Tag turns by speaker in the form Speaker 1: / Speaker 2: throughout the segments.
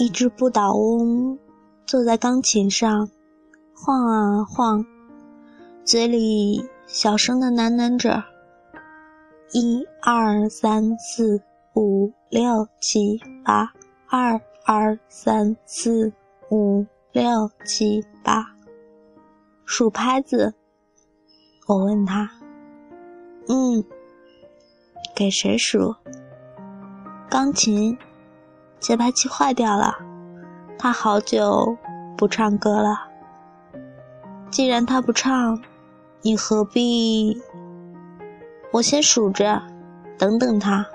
Speaker 1: 一只不倒翁坐在钢琴上，晃啊晃，嘴里小声的喃喃着：“一二三四五六七八，二二三四五六七八。”数拍子。我问他：“嗯，给谁数？”钢琴。节拍器坏掉了，他好久不唱歌了。既然他不唱，你何必？我先数着，等等他。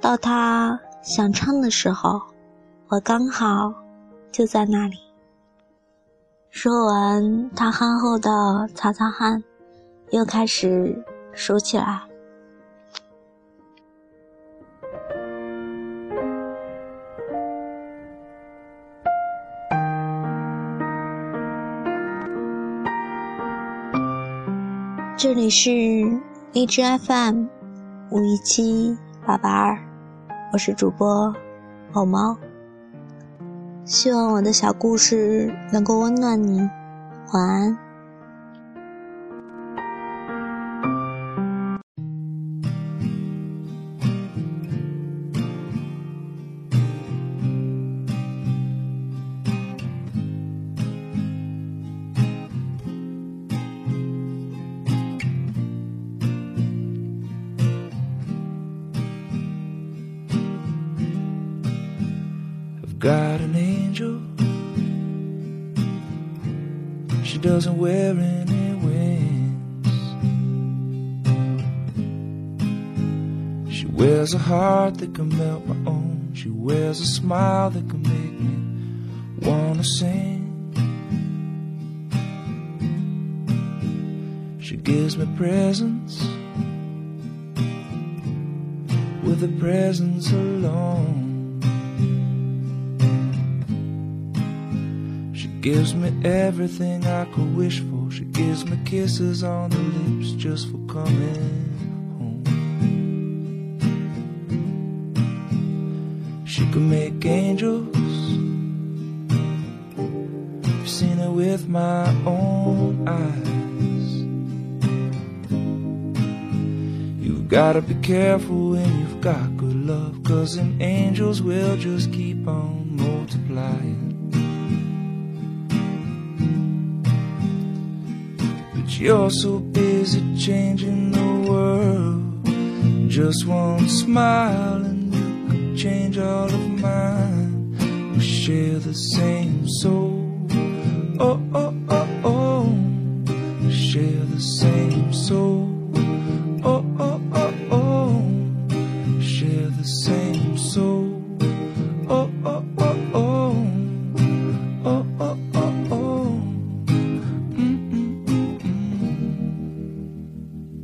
Speaker 1: 到他想唱的时候，我刚好就在那里。说完，他憨厚的擦擦汗，又开始数起来。这里是荔枝 FM 五一七八八二，我是主播猫猫。希望我的小故事能够温暖你，晚安。
Speaker 2: Got an angel. She doesn't wear any wings. She wears a heart that can melt my own. She wears a smile that can make me wanna sing. She gives me presents with a presence alone. Gives me everything I could wish for. She gives me kisses on the lips just for coming home. She can make angels. I've seen it with my own eyes. You've gotta be careful when you've got good love, cause them angels will just keep on multiplying. You're so busy changing the world. Just one smile and you could change all of mine. We share the same soul. Oh, oh, oh, oh. We share the same.